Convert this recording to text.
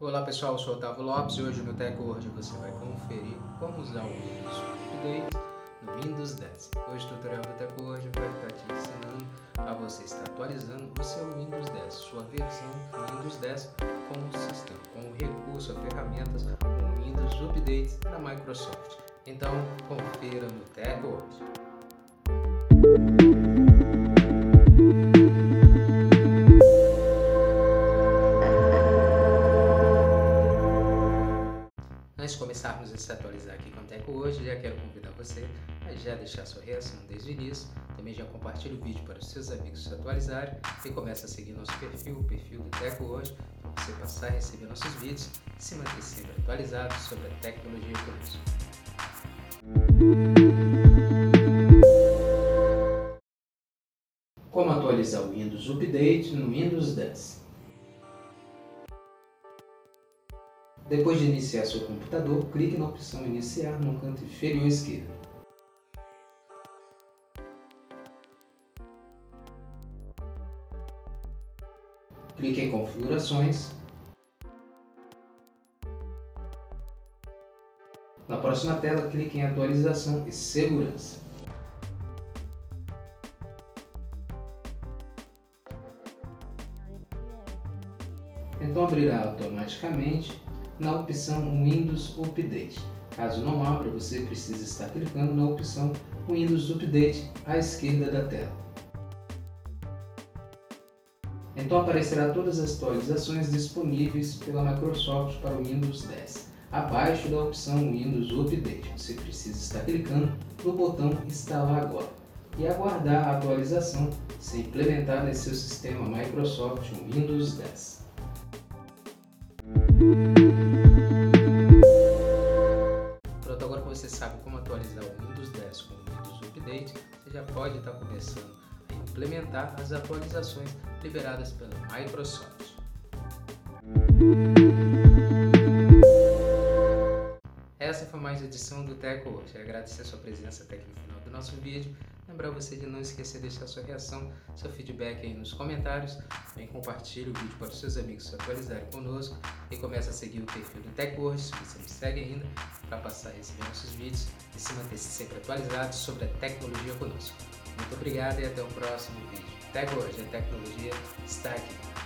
Olá pessoal, eu sou Otávio Lopes e hoje no TechWord você vai conferir como usar o Windows Update no Windows 10. Hoje o tutorial do TechWord vai estar te ensinando a você estar atualizando o seu Windows 10, sua versão do Windows 10 com o sistema, com o recurso, a ferramentas, o Windows Update da Microsoft. Então confira no TechWord. Antes de começarmos a se atualizar aqui com o Teco hoje, já quero convidar você a já deixar sua reação desde o início, também já compartilhe o vídeo para os seus amigos se atualizarem e comece a seguir nosso perfil, o perfil do Teco hoje, para você passar a receber nossos vídeos e se manter sempre atualizado sobre a tecnologia conosco. Como atualizar o Windows Update no Windows 10? Depois de iniciar seu computador, clique na opção Iniciar no canto inferior esquerdo. Clique em Configurações. Na próxima tela, clique em Atualização e Segurança. Então abrirá automaticamente na opção Windows Update. Caso não abra, você precisa estar clicando na opção Windows Update à esquerda da tela. Então aparecerá todas as atualizações disponíveis pela Microsoft para o Windows 10. Abaixo da opção Windows Update, você precisa estar clicando no botão Instalar agora e aguardar a atualização ser implementada em seu sistema Microsoft Windows 10. Update, você já pode estar começando a implementar as atualizações liberadas pela Microsoft. Essa foi mais uma edição do Teco hoje. Agradecer a sua presença até aqui no final do nosso vídeo. Lembrar você de não esquecer de deixar sua reação, seu feedback aí nos comentários. Também compartilhe o vídeo para os seus amigos se atualizarem conosco. E comece a seguir o perfil do TechWord, se você segue ainda, para passar a receber nossos vídeos e se manter sempre atualizado sobre a tecnologia conosco. Muito obrigado e até o próximo vídeo. TechWord, a tecnologia está aqui.